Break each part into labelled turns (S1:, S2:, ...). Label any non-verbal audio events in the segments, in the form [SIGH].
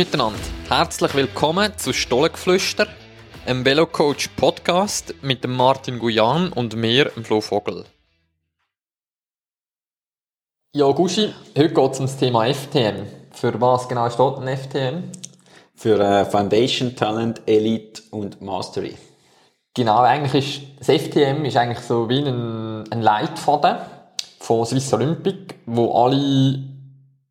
S1: miteinander. Herzlich willkommen zu Stollengeflüster, einem Velocoach Podcast mit dem Martin Guyan und mir, dem Flo Vogel. Ja, Guschi, heute geht es um das Thema FTM. Für was genau steht ein FTM?
S2: Für äh, Foundation, Talent, Elite und Mastery.
S1: Genau, eigentlich ist das FTM ist eigentlich so wie ein, ein Leitfaden von Swiss Olympic, wo alle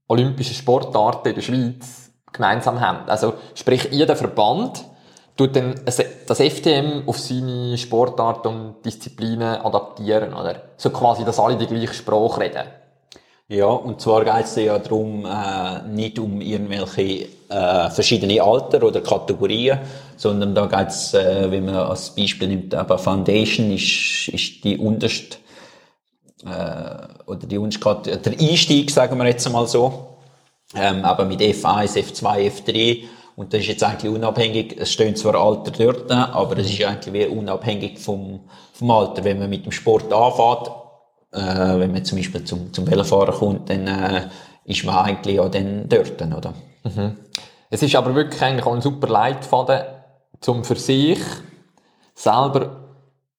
S1: olympischen Sportarten in der Schweiz gemeinsam haben. Also, sprich, jeder Verband tut dann das FTM auf seine Sportarten und Disziplinen adaptieren, oder? So quasi, dass alle die gleiche Sprache reden.
S2: Ja, und zwar geht es ja darum, äh, nicht um irgendwelche äh, verschiedene Alter oder Kategorien, sondern da geht es, äh, wenn man als Beispiel nimmt, aber Foundation ist, ist die unterste, äh, oder die unterste, der Einstieg, sagen wir jetzt einmal so, ähm, aber mit F1, F2, F3, und das ist jetzt eigentlich unabhängig, es stehen zwar Alter dort, aber es ist eigentlich wie unabhängig vom, vom Alter. Wenn man mit dem Sport anfängt, äh, wenn man zum Beispiel zum, zum Velofahren kommt, dann äh, ist man eigentlich auch dann dort, oder?
S1: Mhm. Es ist aber wirklich eigentlich auch ein super Leitfaden, um für sich selber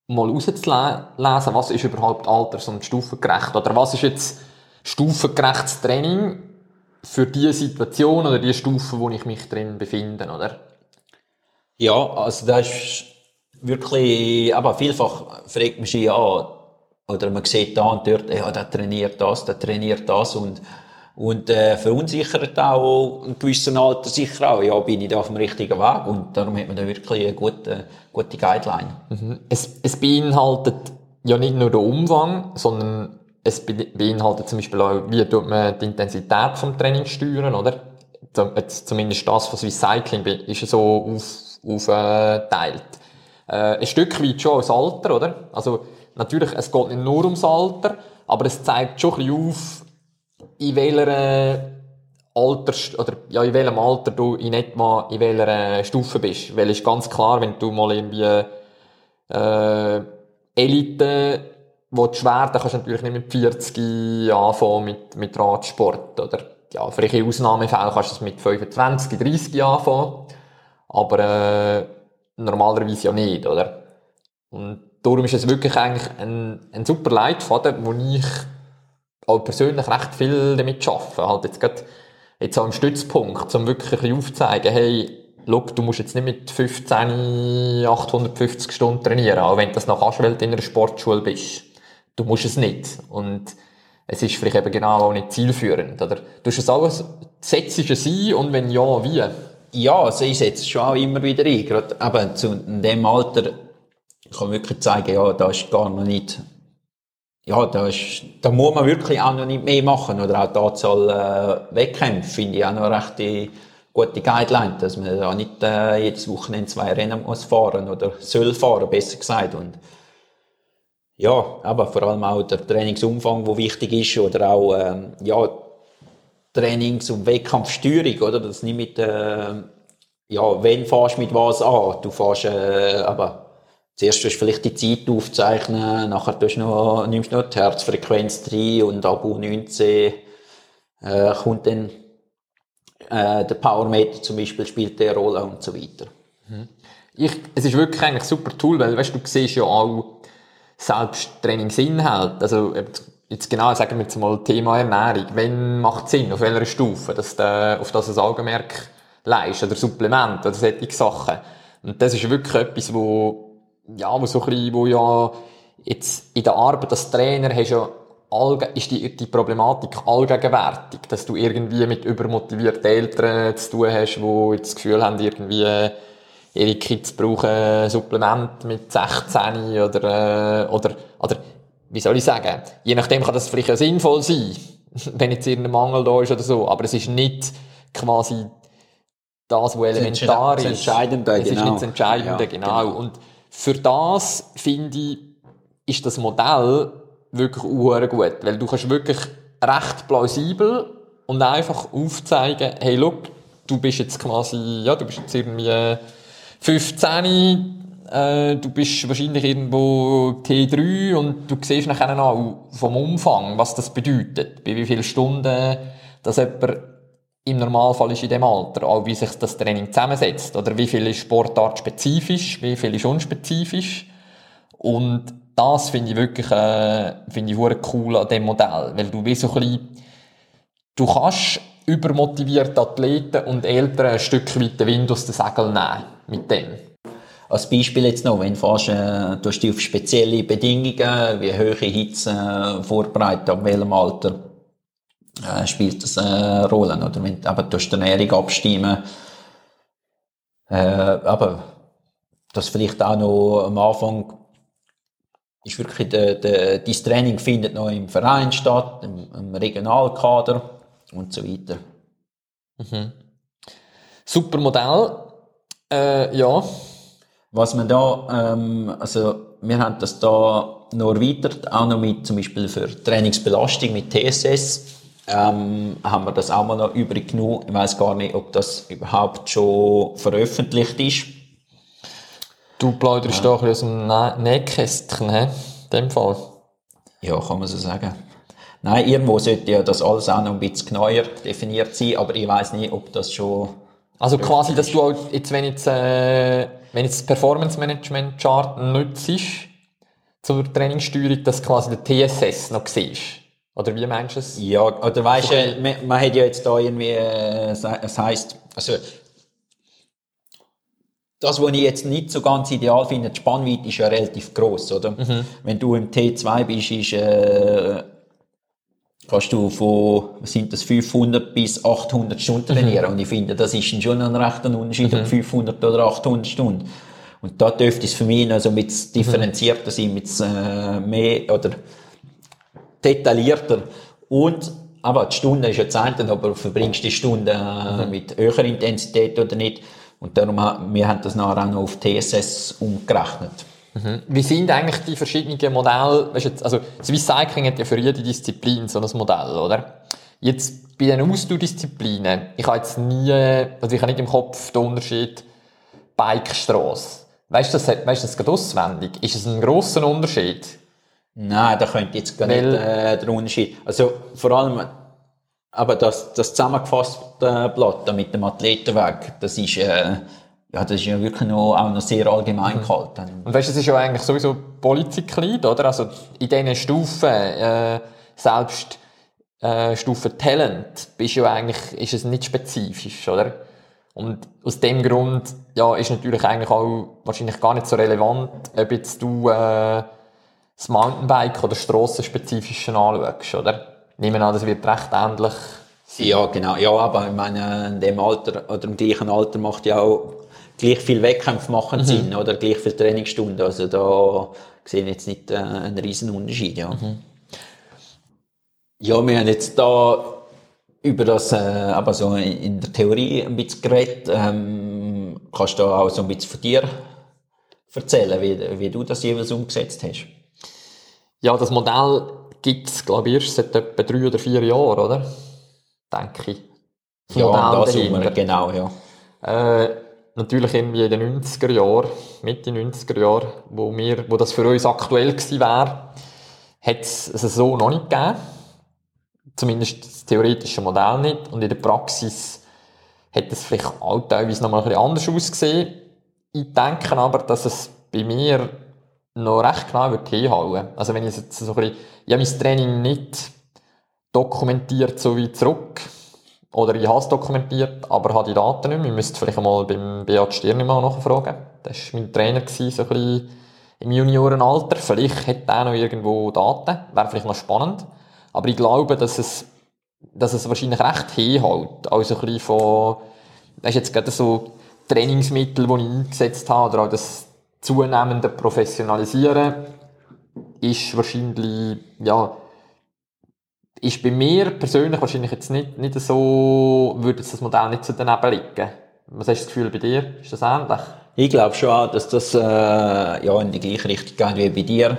S1: mal rauszulesen, was ist überhaupt alters- und stufengerecht, oder was ist jetzt stufengerechtes Training für die Situation oder die Stufe, wo ich mich drin befinde, oder?
S2: Ja, also das ist wirklich, aber vielfach fragt man sich ja, oder man sieht da und dort, ja, der trainiert das, der trainiert das und, und äh, verunsichert auch ein gewissen Alter sicher auch, ja, bin ich da auf dem richtigen Weg und darum hat man da wirklich eine gute, gute Guideline.
S1: Mhm. Es, es beinhaltet ja nicht nur den Umfang, sondern es beinhaltet zum Beispiel auch, wie tut man die Intensität vom Training steuern, oder? Zumindest das von Swiss Cycling ist so aufgeteilt. Auf, äh, ein Stück weit schon als Alter, oder? Also, natürlich, es geht nicht nur ums Alter, aber es zeigt schon ein bisschen auf, in welcher Alter, oder, ja, in welchem Alter du in etwa, in welcher Stufe bist. Weil es ist ganz klar, wenn du mal irgendwie, äh, Elite willst werden, kannst du natürlich nicht mit 40 anfangen mit, mit Radsport, oder? Ja, für welche Ausnahmefälle kannst du es mit 25, 30 anfangen. Aber, äh, normalerweise ja nicht, oder? Und darum ist es wirklich eigentlich ein, ein super Leitfaden, wo ich auch persönlich recht viel damit arbeite. Halt jetzt gerade, jetzt auch im Stützpunkt, um wirklich ein bisschen aufzuzeigen, hey, schau, du musst jetzt nicht mit 15, 850 Stunden trainieren, auch wenn du das noch kannst, weil du in einer Sportschule bist du musst es nicht. Und es ist vielleicht eben genau auch nicht zielführend, oder? Du es alles, setzt es ein und wenn ja, wie?
S2: Ja, also ich setze es schon auch immer wieder ein. Gerade eben zu dem Alter kann man wirklich zeigen, ja, da ist gar noch nicht, ja, da ist, da muss man wirklich auch noch nicht mehr machen. Oder auch die Anzahl äh, Wettkämpfe finde ich auch noch recht gute Guideline, dass man da nicht äh, jedes Wochenende zwei Rennen muss fahren oder soll fahren, besser gesagt. Und ja, aber vor allem auch der Trainingsumfang, wo wichtig ist, oder auch ähm, ja, Trainings- und Wettkampfsteuerung, oder? Das nicht mit, äh, ja, wenn fährst du mit was an? Du fährst, äh, aber zuerst tust du vielleicht die Zeit aufzeichnen, nachher tust du noch, nimmst du noch die Herzfrequenz rein und ab U19 äh, kommt dann äh, der Powermeter zum Beispiel spielt eine Rolle und so weiter.
S1: Mhm. Ich, es ist wirklich eigentlich super Tool, weil weißt, du siehst ja auch, selbst Trainingsinhalt, also jetzt genau sagen wir jetzt mal Thema Ernährung, wenn macht Sinn, auf welcher Stufe, dass du auf das ein Augenmerk leist oder Supplement oder solche Sachen. Und das ist wirklich etwas, wo, ja, wo so ein bisschen, wo ja jetzt in der Arbeit als Trainer hast ja ist die, die Problematik allgegenwärtig, dass du irgendwie mit übermotivierten Eltern zu tun hast, die jetzt das Gefühl haben, irgendwie ihre Kids brauchen Supplement mit 16 oder, äh, oder, oder, wie soll ich sagen? Je nachdem kann das vielleicht ja sinnvoll sein, [LAUGHS] wenn jetzt irgendein Mangel da ist oder so, aber es ist nicht quasi das, was elementar
S2: ist. Das Entscheidende,
S1: es genau. ist nicht das Entscheidende, ja, genau. genau. Und für das, finde ich, ist das Modell wirklich gut, weil du kannst wirklich recht plausibel und einfach aufzeigen, hey, look, du bist jetzt quasi, ja, du bist jetzt irgendwie 15, äh, du bist wahrscheinlich irgendwo T3 und du siehst nachher auch vom Umfang, was das bedeutet, bei wie vielen Stunden dass jemand im Normalfall ist in dem Alter, auch wie sich das Training zusammensetzt, oder wie viel ist Sportart spezifisch, wie viel ist unspezifisch. Und das finde ich wirklich, äh, finde ich cool an dem Modell, weil du wie so ein bisschen, du kannst übermotivierte Athleten und Eltern ein Stück weit den Wind aus den Segeln nehmen mit dem.
S2: Als Beispiel jetzt noch, wenn du fährst, äh, du dich auf spezielle Bedingungen, wie hohe Hitze äh, vorbereitet, ab welchem Alter äh, spielt das eine Rolle. Oder wenn du die Ernährung abstimmen, äh, aber das vielleicht auch noch am Anfang ist wirklich der, der, dein Training findet noch im Verein statt, im, im Regionalkader und so weiter.
S1: Mhm. Super Modell. Äh, ja.
S2: Was wir da, ähm, also wir haben das da noch erweitert, auch noch mit zum Beispiel für Trainingsbelastung mit TSS. Ähm, haben wir das auch mal noch übrig genug. Ich weiß gar nicht, ob das überhaupt schon veröffentlicht ist.
S1: Du plauderst ja. da ein bisschen aus dem Nähkästchen, he? in dem Fall.
S2: Ja, kann man so sagen. Nein, irgendwo sollte ja das alles auch noch ein bisschen genauer definiert sein, aber ich weiß nicht, ob das schon.
S1: Also quasi, dass du auch jetzt, wenn jetzt, äh, wenn jetzt das Performance Management Chart nützt zur Trainingssteuerung, dass quasi der TSS noch siehst. Oder wie meinst du es?
S2: Ja, oder weißt du, man, man hat ja jetzt da irgendwie, äh, es heisst, also, das, was ich jetzt nicht so ganz ideal finde, die Spannweite ist ja relativ groß, oder? Mhm. Wenn du im T2 bist, ist, äh, kannst du von, sind das, 500 bis 800 Stunden mhm. trainieren. Mhm. Und ich finde, das ist schon ein rechter Unterschied, mhm. ob 500 oder 800 Stunden. Und da dürfte es für mich noch so mit mhm. differenzierter sein, mit äh, mehr oder detaillierter. Und, aber die Stunde ist ja Zeit, aber verbringst du die Stunde äh, mhm. mit höherer Intensität oder nicht. Und darum, wir haben das nachher auch noch auf TSS umgerechnet.
S1: Mhm. Wie sind eigentlich die verschiedenen Modelle? Weißt jetzt, also Swiss Cycling hat ja für jede Disziplin so ein Modell, oder? Jetzt bei den Ausdauerdisziplinen, ich habe jetzt nie, also ich habe nicht im Kopf den Unterschied Bikestrasse. Weißt du das, weißt du das gerade auswendig? Ist es ein grosser Unterschied?
S2: Nein, da könnte jetzt gar Weil, nicht äh, der Unterschied. Also vor allem, aber das, das zusammengefasste Blatt mit dem Athletenweg, das ist, äh, ja, das ist ja wirklich noch, auch noch sehr allgemein mhm. gehalten.
S1: Und weißt du, das ist ja eigentlich sowieso Polyzyklid, oder? Also in diesen Stufen, äh, selbst äh, Stufe Talent, bist ja eigentlich, ist es nicht spezifisch, oder? Und aus dem Grund, ja, ist natürlich eigentlich auch wahrscheinlich gar nicht so relevant, ob jetzt du äh, das Mountainbike oder Strassenspezifische anschaust, oder? Nehmen an, das wird recht ähnlich.
S2: Ja, genau. Ja, aber ich meine, in dem Alter oder im gleichen Alter macht ja auch gleich viel Wettkämpfe machen mhm. Sinn oder gleich viel Trainingsstunden. Also da sehe ich jetzt nicht äh, einen riesen Unterschied. Ja. Mhm. ja, wir haben jetzt da über das, äh, aber so in der Theorie ein bisschen geredet. Ähm, kannst du da auch so ein bisschen von dir erzählen, wie, wie du das jeweils umgesetzt hast?
S1: Ja, das Modell gibt es, glaube ich, erst seit etwa drei oder vier Jahren, oder? Denke ich.
S2: Das ja, das wir, genau, ja.
S1: Äh, natürlich irgendwie in den 90er Jahren, Mitte 90er Jahren, wo, wir, wo das für uns aktuell gewesen wäre, hat es so noch nicht gegeben. Zumindest das theoretische Modell nicht. Und in der Praxis hätte es vielleicht auch teilweise noch mal ein bisschen anders ausgesehen. Ich denke aber, dass es bei mir noch recht genau wird hinhauen. Also wenn ich jetzt so ein bisschen, ich habe mein Training nicht dokumentiert so wie zurück, oder ich habe es dokumentiert, aber habe die Daten nicht mehr. Ich müsste vielleicht einmal beim Beat Stirni mal nachfragen. Das war mein Trainer, so ein bisschen im Juniorenalter. Vielleicht hat er noch irgendwo Daten. Wäre vielleicht noch spannend. Aber ich glaube, dass es, dass es wahrscheinlich recht hinhält. Also ein bisschen von, das ist jetzt gerade so Trainingsmittel, die ich eingesetzt habe, oder auch das zunehmende Professionalisieren, ist wahrscheinlich, ja, ist bei mir persönlich wahrscheinlich jetzt nicht, nicht so, würde das Modell nicht so daneben liegen. Was hast du das Gefühl bei dir? Ist das ähnlich?
S2: Ich glaube schon, dass das äh, ja, in die gleiche Richtung geht wie bei dir.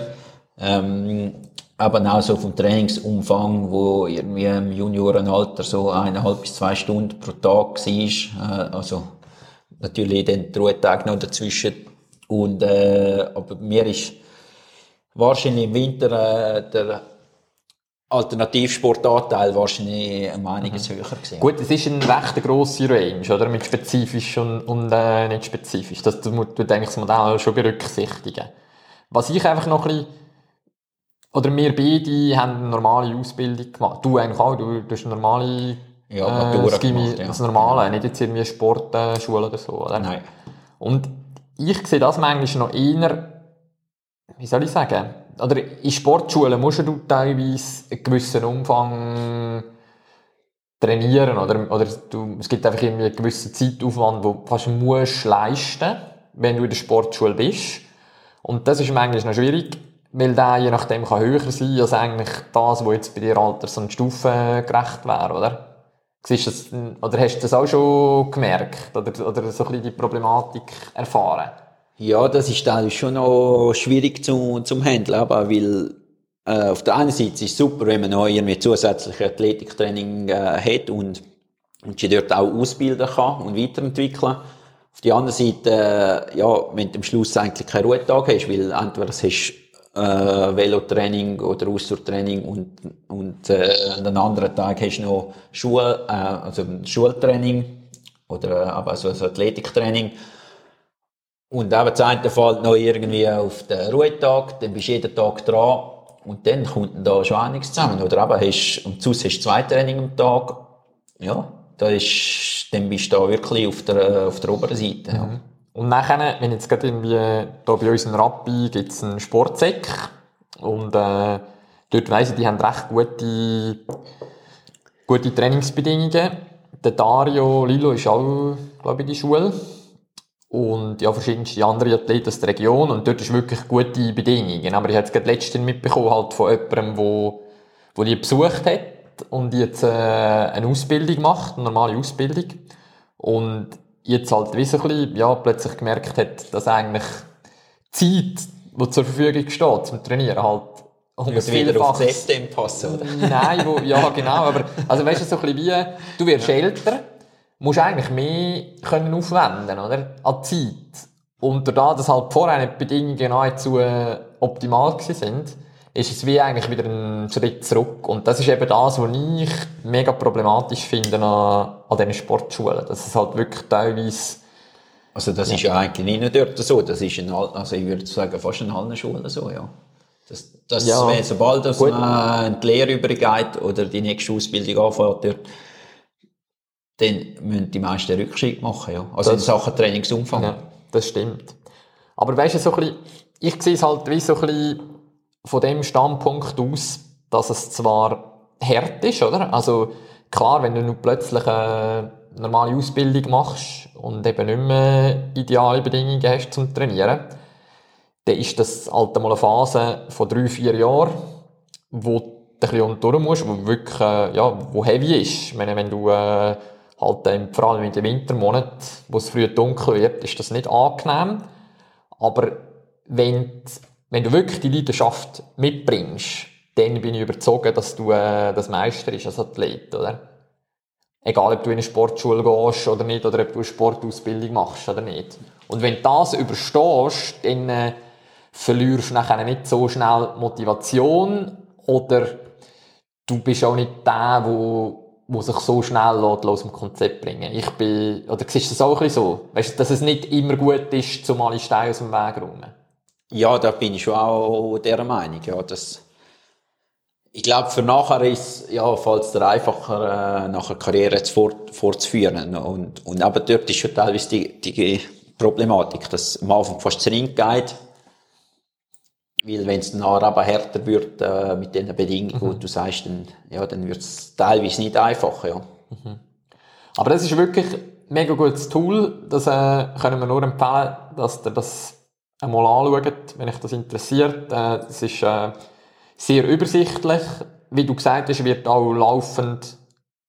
S2: Ähm, aber auch so vom Trainingsumfang, wo irgendwie im Juniorenalter so eineinhalb bis zwei Stunden pro Tag war. Äh, also natürlich den Ruhetag noch dazwischen. Und, äh, aber mir ist wahrscheinlich im Winter äh, der Alternativsportanteil wahrscheinlich um einiges mhm. höher gewesen.
S1: Gut, es ist eine recht grosse Range, oder? Mit spezifisch und, und äh, nicht spezifisch. Das muss du eigentlich das Modell schon berücksichtigen. Was ich einfach noch ein bisschen, oder wir beide haben eine normale Ausbildung gemacht. Du eigentlich auch, du, du hast eine normale,
S2: ja, äh,
S1: gemacht, ja. das Normale, nicht jetzt irgendwie Sportschule oder so, oder?
S2: Nein.
S1: Und ich sehe das manchmal noch eher, wie soll ich sagen, oder in Sportschulen musst du teilweise einen gewissen Umfang trainieren, oder, oder du, es gibt einfach irgendwie einen gewissen Zeitaufwand, den du fast musst leisten, wenn du in der Sportschule bist. Und das ist manchmal noch schwierig, weil der je nachdem kann höher sein als eigentlich das, was jetzt bei dir Alters- und Stufen gerecht wäre, oder? Das, oder hast du das auch schon gemerkt? Oder, oder so ein bisschen die Problematik erfahren?
S2: Ja, das ist teilweise schon noch schwierig zu, zum Handeln, aber weil äh, auf der einen Seite ist es super, wenn man noch irgendwie zusätzliche Athletiktraining äh, hat und, und sie dort auch ausbilden kann und weiterentwickeln. Auf der anderen Seite, äh, ja, wenn du am Schluss eigentlich keinen Ruhetag hast, weil entweder hast äh, Velotraining oder Ausdauertraining und, und äh, an einem anderen Tag hast du noch Schul, äh, also Schultraining oder äh, aber also ein Athletiktraining. Und eben das eine Fall noch irgendwie auf den Ruhetag, dann bist du jeden Tag dran und dann kommt da schon einiges zusammen. Oder eben hast, und sonst hast du zwei Training am Tag. Ja, da ist, dann bist du da wirklich auf der, auf der oberen Seite. Mhm.
S1: Und nachher, wenn jetzt gerade irgendwie, da bei uns in Rappi gibt es einen Sportsäck und äh, dort weiss ich, die haben recht gute, gute Trainingsbedingungen. Der Dario Lilo ist auch, glaube ich, in der Schule. Und ja, verschiedenste andere Athleten aus der Region. Und dort ist wirklich gute Bedingungen. Aber ich habe es gerade letztens mitbekommen, halt von jemandem, wo, wo die besucht hat und jetzt äh, eine Ausbildung macht, eine normale Ausbildung. Und jetzt halt wie so ein bisschen, ja, plötzlich gemerkt hat, dass eigentlich die Zeit, die zur Verfügung steht zum Trainieren, halt
S2: um das wieder auf das System passen, oder?
S1: Nein, wo, ja, genau, aber, also weißt du, so ein bisschen wie, du wirst älter, musst eigentlich mehr können aufwenden, oder? An Zeit. Und dadurch, dass halt vorher die Bedingungen nahezu äh, optimal sind, ist es wie eigentlich wieder ein Schritt zurück. Und das ist eben das, was ich mega problematisch finde an, an diesen Sportschulen. Dass es halt wirklich teilweise
S2: also das ja. ist ja eigentlich nicht nur dort so, das ist in also ich würde sagen fast in allen Schulen so, ja. Das, das ja, sobald das man die Lehre übergeht oder die nächste Ausbildung anfängt dort, dann müssen die meisten Rückschritt machen, ja. Also das, in Sachen Trainingsumfang. Ja,
S1: das stimmt. Aber weißt du, so ein bisschen, ich sehe es halt wie so ein bisschen von dem Standpunkt aus, dass es zwar hart ist, oder? Also, klar, wenn du plötzlich eine normale Ausbildung machst und eben nicht mehr ideale Bedingungen hast zum Trainieren, dann ist das halt mal eine Phase von drei, vier Jahren, wo du ein bisschen durch musst, wo wirklich, äh, ja, wo heavy ist. Ich meine, wenn du, äh, halt, ähm, vor allem in den Wintermonaten, wo es früh dunkel wird, ist das nicht angenehm. Aber wenn wenn du wirklich die Leidenschaft mitbringst, dann bin ich überzeugt, dass du äh, das Meister bist als Athlet, oder? Egal, ob du in eine Sportschule gehst oder nicht, oder ob du eine Sportausbildung machst oder nicht. Und wenn du das überstehst, dann äh, verlierst du nachher nicht so schnell Motivation oder du bist auch nicht der, wo, wo sich so schnell aus dem Konzept bringen Ich bin, oder siehst du das auch ein so? Weißt du, dass es nicht immer gut ist, zumal ich Steine aus dem Weg räumen?
S2: Ja, da bin ich schon auch der Meinung. Ja, dass ich glaube, für nachher ist ja, fällt es einfacher, äh, nachher Karriere fort, fortzuführen. Und, und aber dort ist schon teilweise die, die Problematik, dass am Anfang fast zu geht. Weil wenn es nachher aber härter wird äh, mit den Bedingungen, mhm. wo du sagst, dann, ja, dann wird es teilweise nicht einfacher. Ja. Mhm.
S1: Aber das ist wirklich ein mega gutes Tool. Das äh, können wir nur empfehlen, dass ihr das einmal anschaut, wenn euch das interessiert. Äh, es ist äh, sehr übersichtlich. Wie du gesagt hast, wird auch laufend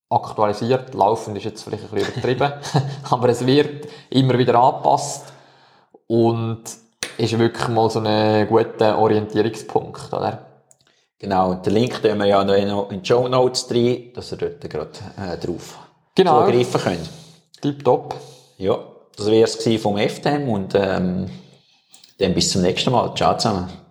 S1: aktualisiert. Laufend ist jetzt vielleicht ein bisschen übertrieben, [LAUGHS] aber es wird immer wieder angepasst und ist wirklich mal so ein guter Orientierungspunkt, oder?
S2: Genau, den Link tun wir ja noch in die Show Notes drin, dass ihr dort gerade äh, drauf
S1: genau.
S2: zugreifen könnt.
S1: Tipptopp.
S2: Ja, das wäre es vom FTM und ähm, dann bis zum nächsten Mal. Ciao zusammen.